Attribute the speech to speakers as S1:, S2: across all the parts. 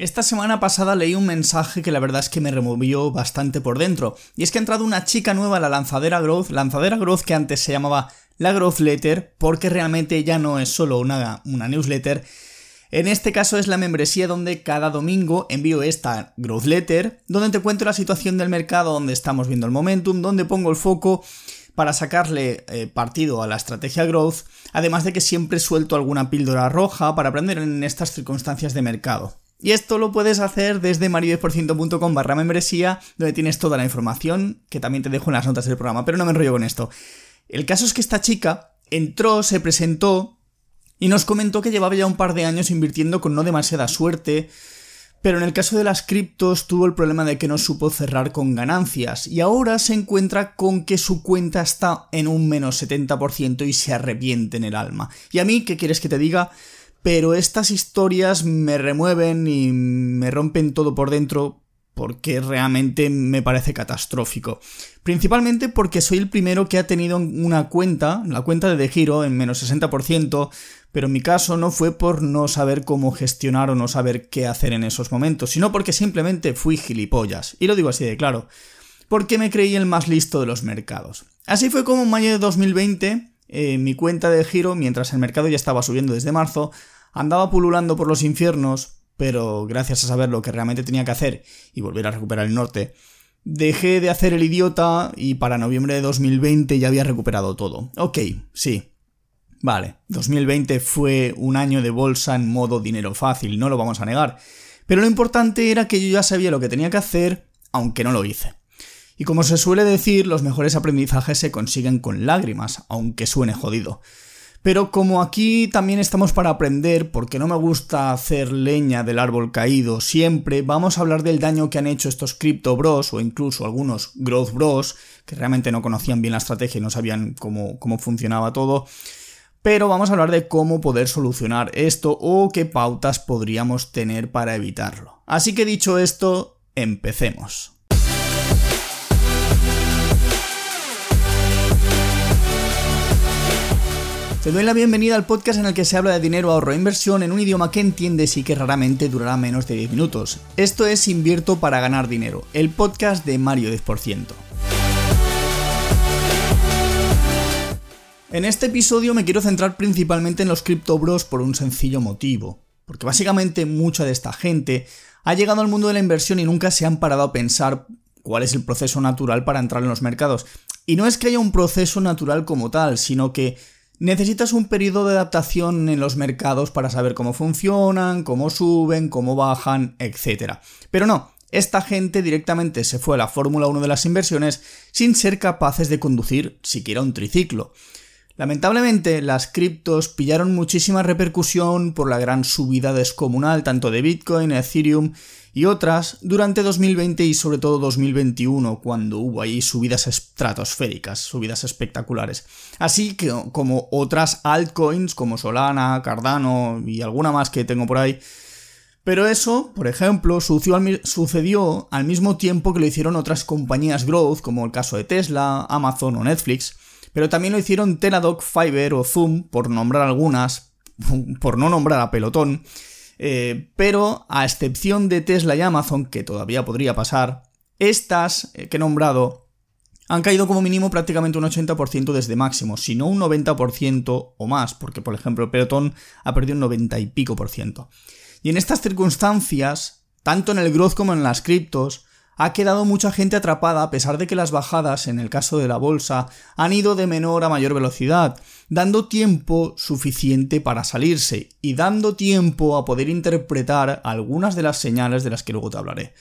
S1: Esta semana pasada leí un mensaje que la verdad es que me removió bastante por dentro, y es que ha entrado una chica nueva a la lanzadera Growth, lanzadera Growth que antes se llamaba la Growth Letter, porque realmente ya no es solo una, newsletter, en este caso es la membresía donde cada domingo envío esta Growth Letter, donde te cuento la situación del mercado, donde estamos viendo el momentum, donde pongo el foco para sacarle eh, partido a la estrategia growth, además de que siempre suelto alguna píldora roja para aprender en estas circunstancias de mercado. Y esto lo puedes hacer desde mario10% barra membresía, donde tienes toda la información, que también te dejo en las notas del programa, pero no me enrollo con esto. El caso es que esta chica entró, se presentó y nos comentó que llevaba ya un par de años invirtiendo con no demasiada suerte, pero en el caso de las criptos tuvo el problema de que no supo cerrar con ganancias y ahora se encuentra con que su cuenta está en un menos 70% y se arrepiente en el alma. Y a mí, ¿qué quieres que te diga? Pero estas historias me remueven y me rompen todo por dentro porque realmente me parece catastrófico. Principalmente porque soy el primero que ha tenido una cuenta, la cuenta de Giro, en menos 60%, pero en mi caso no fue por no saber cómo gestionar o no saber qué hacer en esos momentos, sino porque simplemente fui gilipollas. Y lo digo así de claro. Porque me creí el más listo de los mercados. Así fue como en mayo de 2020 eh, mi cuenta de giro, mientras el mercado ya estaba subiendo desde marzo, andaba pululando por los infiernos, pero gracias a saber lo que realmente tenía que hacer y volver a recuperar el norte, dejé de hacer el idiota y para noviembre de 2020 ya había recuperado todo. Ok, sí. Vale, 2020 fue un año de bolsa en modo dinero fácil, no lo vamos a negar. Pero lo importante era que yo ya sabía lo que tenía que hacer, aunque no lo hice. Y como se suele decir, los mejores aprendizajes se consiguen con lágrimas, aunque suene jodido. Pero como aquí también estamos para aprender, porque no me gusta hacer leña del árbol caído siempre, vamos a hablar del daño que han hecho estos Crypto Bros o incluso algunos Growth Bros, que realmente no conocían bien la estrategia y no sabían cómo, cómo funcionaba todo. Pero vamos a hablar de cómo poder solucionar esto o qué pautas podríamos tener para evitarlo. Así que dicho esto, empecemos. Te doy la bienvenida al podcast en el que se habla de dinero, ahorro e inversión en un idioma que entiendes y que raramente durará menos de 10 minutos. Esto es Invierto para ganar dinero, el podcast de Mario 10%. En este episodio me quiero centrar principalmente en los Crypto Bros por un sencillo motivo, porque básicamente mucha de esta gente ha llegado al mundo de la inversión y nunca se han parado a pensar cuál es el proceso natural para entrar en los mercados. Y no es que haya un proceso natural como tal, sino que Necesitas un periodo de adaptación en los mercados para saber cómo funcionan, cómo suben, cómo bajan, etc. Pero no, esta gente directamente se fue a la Fórmula 1 de las inversiones sin ser capaces de conducir siquiera un triciclo. Lamentablemente, las criptos pillaron muchísima repercusión por la gran subida descomunal tanto de Bitcoin, Ethereum y otras durante 2020 y sobre todo 2021, cuando hubo ahí subidas estratosféricas, subidas espectaculares. Así que como otras altcoins como Solana, Cardano y alguna más que tengo por ahí. Pero eso, por ejemplo, sucedió al mismo tiempo que lo hicieron otras compañías growth, como el caso de Tesla, Amazon o Netflix, pero también lo hicieron Teladoc, Fiverr o Zoom, por nombrar algunas, por no nombrar a Pelotón, eh, pero a excepción de Tesla y Amazon, que todavía podría pasar, estas eh, que he nombrado han caído como mínimo prácticamente un 80% desde máximo, si no un 90% o más, porque por ejemplo Pelotón ha perdido un 90 y pico por ciento. Y en estas circunstancias, tanto en el growth como en las criptos, ha quedado mucha gente atrapada a pesar de que las bajadas, en el caso de la bolsa, han ido de menor a mayor velocidad, dando tiempo suficiente para salirse y dando tiempo a poder interpretar algunas de las señales de las que luego te hablaré.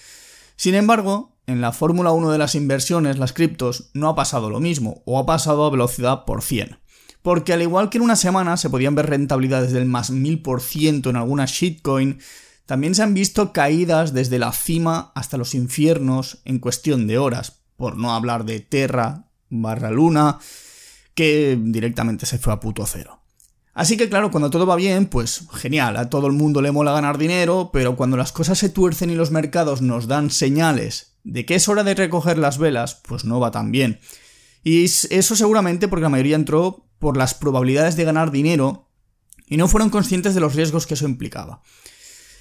S1: Sin embargo, en la Fórmula 1 de las inversiones, las criptos, no ha pasado lo mismo, o ha pasado a velocidad por 100. Porque al igual que en una semana se podían ver rentabilidades del más 1000% en alguna shitcoin, también se han visto caídas desde la cima hasta los infiernos en cuestión de horas, por no hablar de Terra barra Luna, que directamente se fue a puto cero. Así que claro, cuando todo va bien, pues genial, a todo el mundo le mola ganar dinero, pero cuando las cosas se tuercen y los mercados nos dan señales de que es hora de recoger las velas, pues no va tan bien. Y eso seguramente porque la mayoría entró por las probabilidades de ganar dinero y no fueron conscientes de los riesgos que eso implicaba.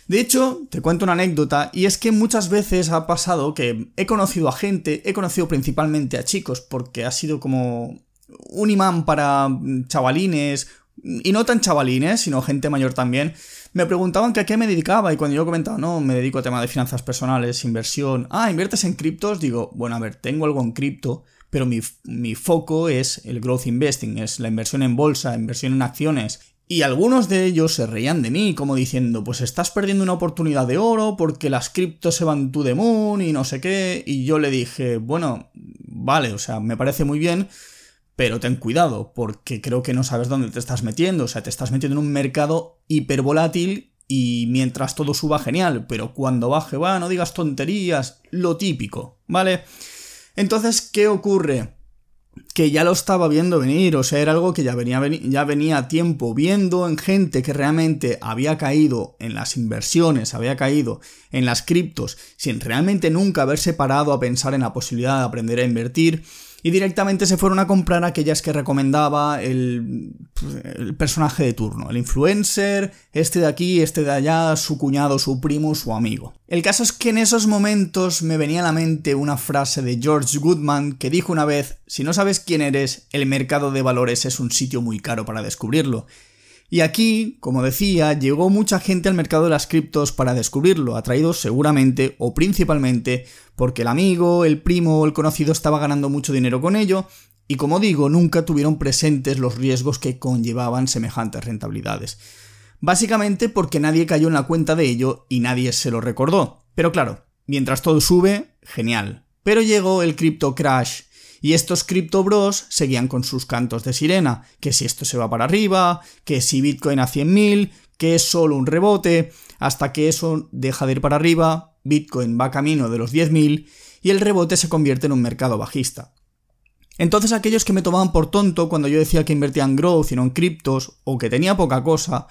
S1: De hecho, te cuento una anécdota, y es que muchas veces ha pasado que he conocido a gente, he conocido principalmente a chicos, porque ha sido como un imán para chavalines, y no tan chavalines, sino gente mayor también, me preguntaban a qué me dedicaba y cuando yo comentaba, no, me dedico a tema de finanzas personales, inversión, ah, inviertes en criptos, digo, bueno, a ver, tengo algo en cripto, pero mi, mi, foco es el growth investing, es la inversión en bolsa, inversión en acciones, y algunos de ellos se reían de mí, como diciendo, pues estás perdiendo una oportunidad de oro porque las criptos se van to the moon y no sé qué. Y yo le dije, bueno, vale, o sea, me parece muy bien, pero ten cuidado, porque creo que no sabes dónde te estás metiendo. O sea, te estás metiendo en un mercado hipervolátil y mientras todo suba, genial, pero cuando baje, va, no digas tonterías, lo típico, ¿vale? Entonces, ¿qué ocurre? Que ya lo estaba viendo venir, o sea, era algo que ya venía, ya venía a tiempo viendo en gente que realmente había caído en las inversiones, había caído en las criptos, sin realmente nunca haberse parado a pensar en la posibilidad de aprender a invertir, y directamente se fueron a comprar aquellas que recomendaba el, el, personaje de turno, el influencer, este de aquí, este de allá, su cuñado, su primo, su amigo. El caso es que en esos momentos me venía a la mente una frase de George Goodman que dijo una vez, si no sabes quién eres, el mercado de valores es un sitio muy caro para descubrirlo. Y aquí, como decía, llegó mucha gente al mercado de las criptos para descubrirlo, atraídos seguramente o principalmente porque el amigo, el primo o el conocido estaba ganando mucho dinero con ello, y como digo, nunca tuvieron presentes los riesgos que conllevaban semejantes rentabilidades. Básicamente porque nadie cayó en la cuenta de ello y nadie se lo recordó. Pero claro, mientras todo sube, genial. Pero llegó el crypto crash y estos Crypto Bros seguían con sus cantos de sirena, que si esto se va para arriba, que si Bitcoin a 100.000, que es solo un rebote, hasta que eso deja de ir para arriba, Bitcoin va camino de los 10.000 y el rebote se convierte en un mercado bajista. Entonces aquellos que me tomaban por tonto cuando yo decía que invertía en growth y no en criptos, o que tenía poca cosa,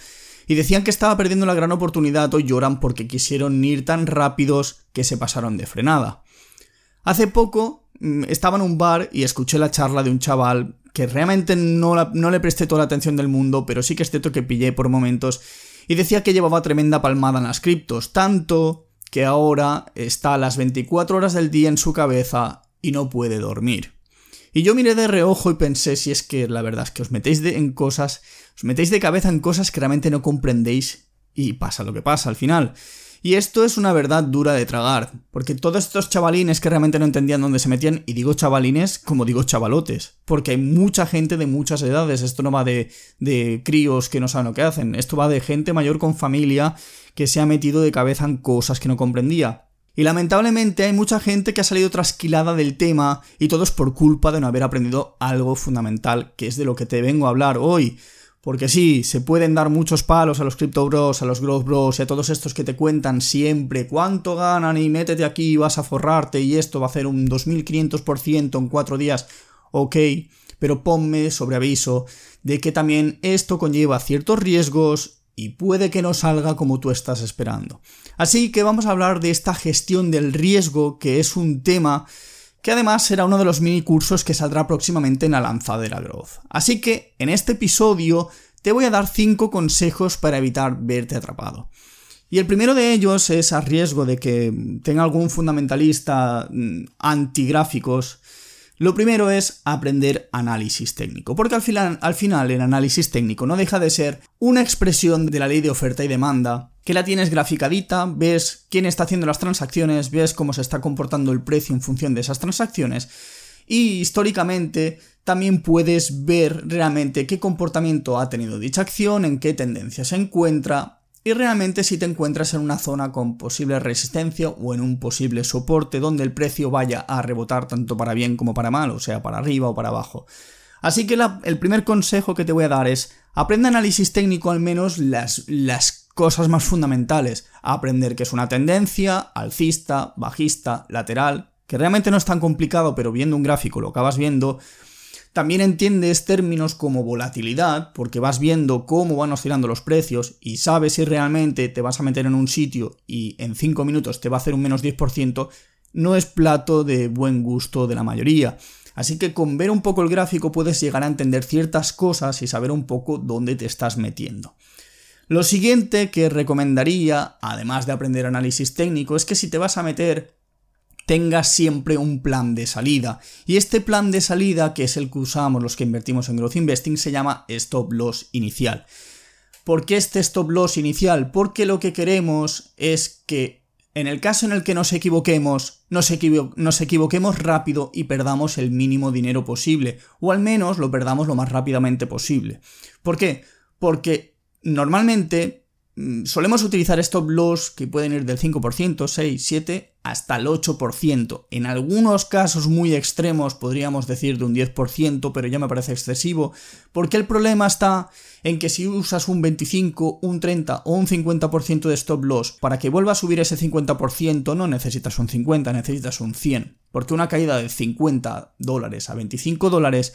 S1: y decían que estaba perdiendo la gran oportunidad, hoy lloran porque quisieron ir tan rápidos que se pasaron de frenada. Hace poco estaba en un bar y escuché la charla de un chaval que realmente no, no, le presté toda la atención del mundo, pero sí que es cierto que pillé por momentos, y decía que llevaba tremenda palmada en las criptos, tanto que ahora está a las 24 horas del día en su cabeza y no puede dormir. Y yo miré de reojo y pensé si es que la verdad es que os metéis en cosas, os metéis de cabeza en cosas que realmente no comprendéis y pasa lo que pasa al final. Y esto es una verdad dura de tragar, porque todos estos chavalines que realmente no entendían dónde se metían, y digo chavalines como digo chavalotes, porque hay mucha gente de muchas edades, esto no va de, de críos que no saben lo que hacen, esto va de gente mayor con familia que se ha metido de cabeza en cosas que no comprendía. Y lamentablemente hay mucha gente que ha salido trasquilada del tema y todo es por culpa de no haber aprendido algo fundamental, que es de lo que te vengo a hablar hoy. Porque sí, se pueden dar muchos palos a los Crypto Bros, a los Growth Bros y a todos estos que te cuentan siempre cuánto ganan y métete aquí vas a forrarte y esto va a hacer un 2500% en cuatro días. Ok, pero ponme sobre aviso de que también esto conlleva ciertos riesgos y puede que no salga como tú estás esperando. Así que vamos a hablar de esta gestión del riesgo, que es un tema que además será uno de los mini cursos que saldrá próximamente en la lanzadera Growth. Así que en este episodio te voy a dar 5 consejos para evitar verte atrapado. Y el primero de ellos es a riesgo de que tenga algún fundamentalista mm, antigráficos. Lo primero es aprender análisis técnico, porque al final, al final el análisis técnico no deja de ser una expresión de la ley de oferta y demanda que la tienes graficadita, ves quién está haciendo las transacciones, ves cómo se está comportando el precio en función de esas transacciones y históricamente también puedes ver realmente qué comportamiento ha tenido dicha acción, en qué tendencia se encuentra y realmente si te encuentras en una zona con posible resistencia o en un posible soporte donde el precio vaya a rebotar tanto para bien como para mal, o sea, para arriba o para abajo. Así que el primer consejo que te voy a dar es aprende análisis técnico al menos las, cosas más fundamentales. Aprender que es una tendencia, alcista, bajista, lateral, que realmente no es tan complicado, pero viendo un gráfico lo acabas viendo. También entiendes términos como volatilidad, porque vas viendo cómo van oscilando los precios y sabes si realmente te vas a meter en un sitio y en 5 minutos te va a hacer un menos 10%, no es plato de buen gusto de la mayoría. Así que con ver un poco el gráfico puedes llegar a entender ciertas cosas y saber un poco dónde te estás metiendo. Lo siguiente que recomendaría, además de aprender análisis técnico, es que si te vas a meter tengas siempre un plan de salida. Y este plan de salida, que es el que usamos los que invertimos en Growth Investing, se llama Stop Loss Inicial. ¿Por qué este Stop Loss Inicial? Porque lo que queremos es que en el caso en el que nos equivoquemos, nos, nos, equivoquemos rápido y perdamos el mínimo dinero posible, o al menos lo perdamos lo más rápidamente posible. ¿Por qué? Porque normalmente Mm, solemos utilizar stop loss que pueden ir del 5%, 6, 7 hasta el 8%. En algunos casos muy extremos podríamos decir de un 10%, pero ya me parece excesivo, porque el problema está en que si usas un 25, un 30 o un 50% de stop loss para que vuelva a subir ese 50% no necesitas un 50, necesitas un 100, porque una caída de 50 dólares a 25 dólares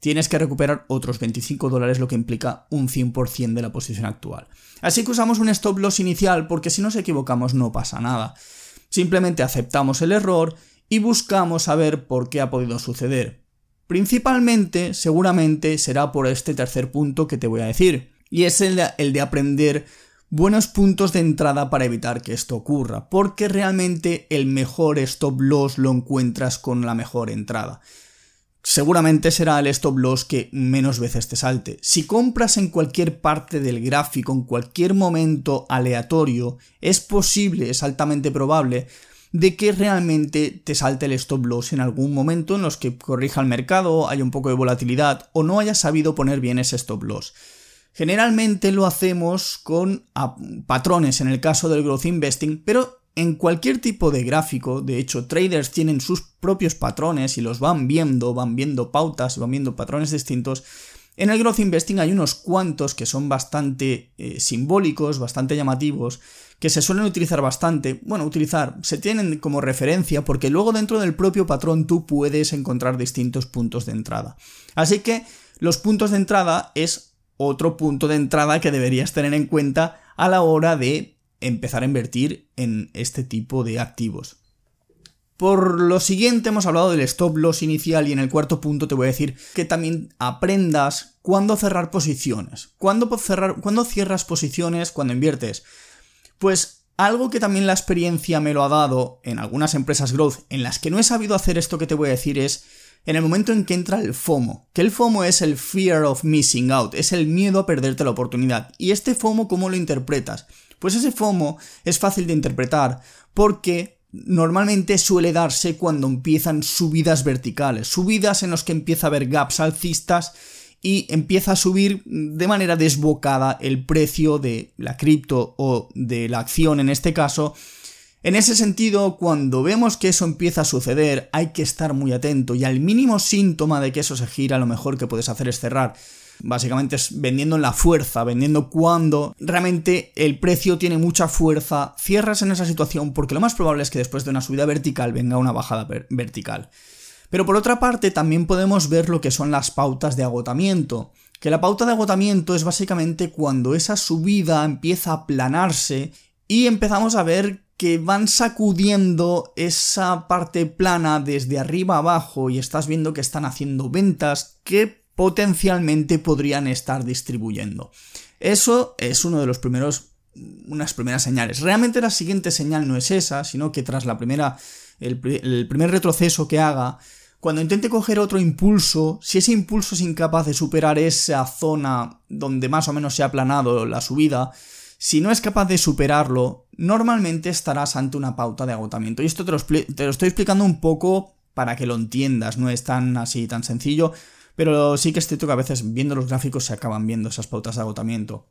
S1: tienes que recuperar otros 25 dólares, lo que implica un 100% de la posición actual. Así que usamos un stop loss inicial porque si nos equivocamos no pasa nada. Simplemente aceptamos el error y buscamos saber por qué ha podido suceder. Principalmente, seguramente, será por este tercer punto que te voy a decir, y es el de, el de aprender buenos puntos de entrada para evitar que esto ocurra, porque realmente el mejor stop loss lo encuentras con la mejor entrada seguramente será el stop loss que menos veces te salte. Si compras en cualquier parte del gráfico, en cualquier momento aleatorio, es posible, es altamente probable, de que realmente te salte el stop loss en algún momento en los que corrija el mercado, haya un poco de volatilidad o no hayas sabido poner bien ese stop loss. Generalmente lo hacemos con patrones en el caso del growth investing, pero en cualquier tipo de gráfico, de hecho, traders tienen sus propios patrones y los van viendo, van viendo pautas, van viendo patrones distintos. En el growth investing hay unos cuantos que son bastante eh, simbólicos, bastante llamativos, que se suelen utilizar bastante, bueno, utilizar, se tienen como referencia porque luego dentro del propio patrón tú puedes encontrar distintos puntos de entrada. Así que los puntos de entrada es otro punto de entrada que deberías tener en cuenta a la hora de empezar a invertir en este tipo de activos. Por lo siguiente hemos hablado del stop loss inicial y en el cuarto punto te voy a decir que también aprendas cuándo cerrar posiciones. ¿Cuándo, ¿Cuándo cierras posiciones cuando inviertes? Pues algo que también la experiencia me lo ha dado en algunas empresas growth en las que no he sabido hacer esto que te voy a decir es en el momento en que entra el FOMO, que el FOMO es el fear of missing out, es el miedo a perderte la oportunidad. ¿Y este FOMO cómo lo interpretas? Pues ese FOMO es fácil de interpretar porque normalmente suele darse cuando empiezan subidas verticales, subidas en las que empieza a haber gaps alcistas y empieza a subir de manera desbocada el precio de la cripto o de la acción en este caso. En ese sentido, cuando vemos que eso empieza a suceder, hay que estar muy atento y al mínimo síntoma de que eso se gira, lo mejor que puedes hacer es cerrar. Básicamente es vendiendo en la fuerza, vendiendo cuando realmente el precio tiene mucha fuerza, cierras en esa situación porque lo más probable es que después de una subida vertical venga una bajada vertical. Pero por otra parte también podemos ver lo que son las pautas de agotamiento, que la pauta de agotamiento es básicamente cuando esa subida empieza a aplanarse y empezamos a ver que van sacudiendo esa parte plana desde arriba abajo y estás viendo que están haciendo ventas que potencialmente podrían estar distribuyendo. Eso es uno de los primeros unas primeras señales. Realmente la siguiente señal no es esa, sino que tras la primera el, primer retroceso que haga, cuando intente coger otro impulso, si ese impulso es incapaz de superar esa zona donde más o menos se ha aplanado la subida, si no es capaz de superarlo, normalmente estarás ante una pauta de agotamiento. Y esto te lo, te lo estoy explicando un poco para que lo entiendas, no es tan así, tan sencillo, pero sí que es cierto que a veces viendo los gráficos se acaban viendo esas pautas de agotamiento.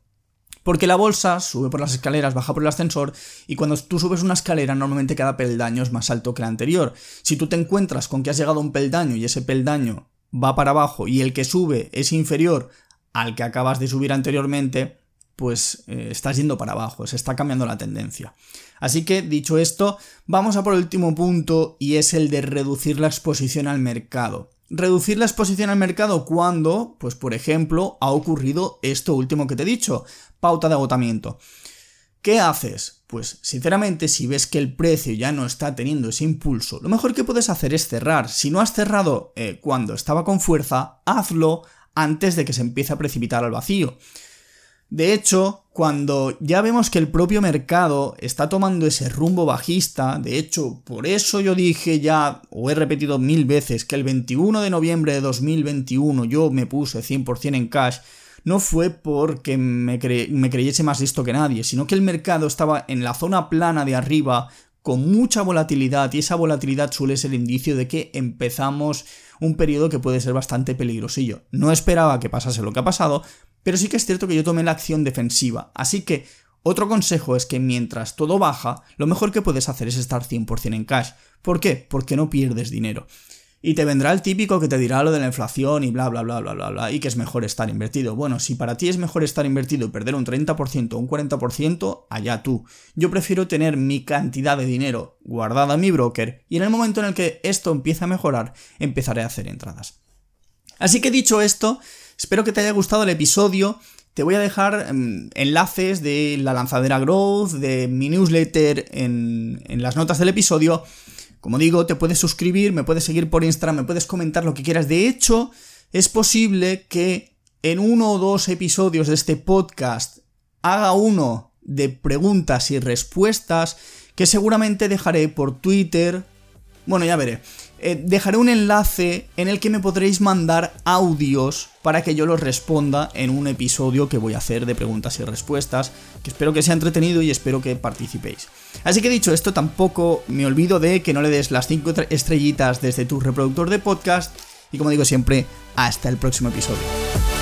S1: Porque la bolsa sube por las escaleras, baja por el ascensor, y cuando tú subes una escalera, normalmente cada peldaño es más alto que el anterior. Si tú te encuentras con que has llegado a un peldaño y ese peldaño va para abajo y el que sube es inferior al que acabas de subir anteriormente, pues eh, estás yendo para abajo, se está cambiando la tendencia. Así que, dicho esto, vamos a por el último punto y es el de reducir la exposición al mercado. Reducir la exposición al mercado cuando, pues por ejemplo, ha ocurrido esto último que te he dicho, pauta de agotamiento. ¿Qué haces? Pues sinceramente, si ves que el precio ya no está teniendo ese impulso, lo mejor que puedes hacer es cerrar. Si no has cerrado eh, cuando estaba con fuerza, hazlo antes de que se empiece a precipitar al vacío. De hecho, cuando ya vemos que el propio mercado está tomando ese rumbo bajista, de hecho, por eso yo dije ya, o he repetido mil veces, que el 21 de noviembre de 2021 yo me puse 100% en cash, no fue porque me, creyese más listo que nadie, sino que el mercado estaba en la zona plana de arriba con mucha volatilidad y esa volatilidad suele ser indicio de que empezamos un periodo que puede ser bastante peligrosillo. No esperaba que pasase lo que ha pasado, pero sí que es cierto que yo tomé la acción defensiva, así que otro consejo es que mientras todo baja, lo mejor que puedes hacer es estar 100% en cash. ¿Por qué? Porque no pierdes dinero. Y te vendrá el típico que te dirá lo de la inflación y bla bla bla bla bla bla y que es mejor estar invertido. Bueno, si para ti es mejor estar invertido y perder un 30% o un 40%, allá tú. Yo prefiero tener mi cantidad de dinero guardada en mi broker y en el momento en el que esto empiece a mejorar, empezaré a hacer entradas. Así que dicho esto, espero que te haya gustado el episodio. Te voy a dejar em, enlaces de la lanzadera Growth, de mi newsletter en, en las notas del episodio como digo, te puedes suscribir, me puedes seguir por Instagram, me puedes comentar lo que quieras. De hecho, es posible que en uno o dos episodios de este podcast haga uno de preguntas y respuestas que seguramente dejaré por Twitter. Bueno, ya veré. Eh, dejaré un enlace en el que me podréis mandar audios para que yo los responda en un episodio que voy a hacer de preguntas y respuestas, que espero que sea entretenido y espero que participéis. Así que dicho esto, tampoco me olvido de que no le des las 5 estrellitas desde tu reproductor de podcast y como digo siempre, hasta el próximo episodio.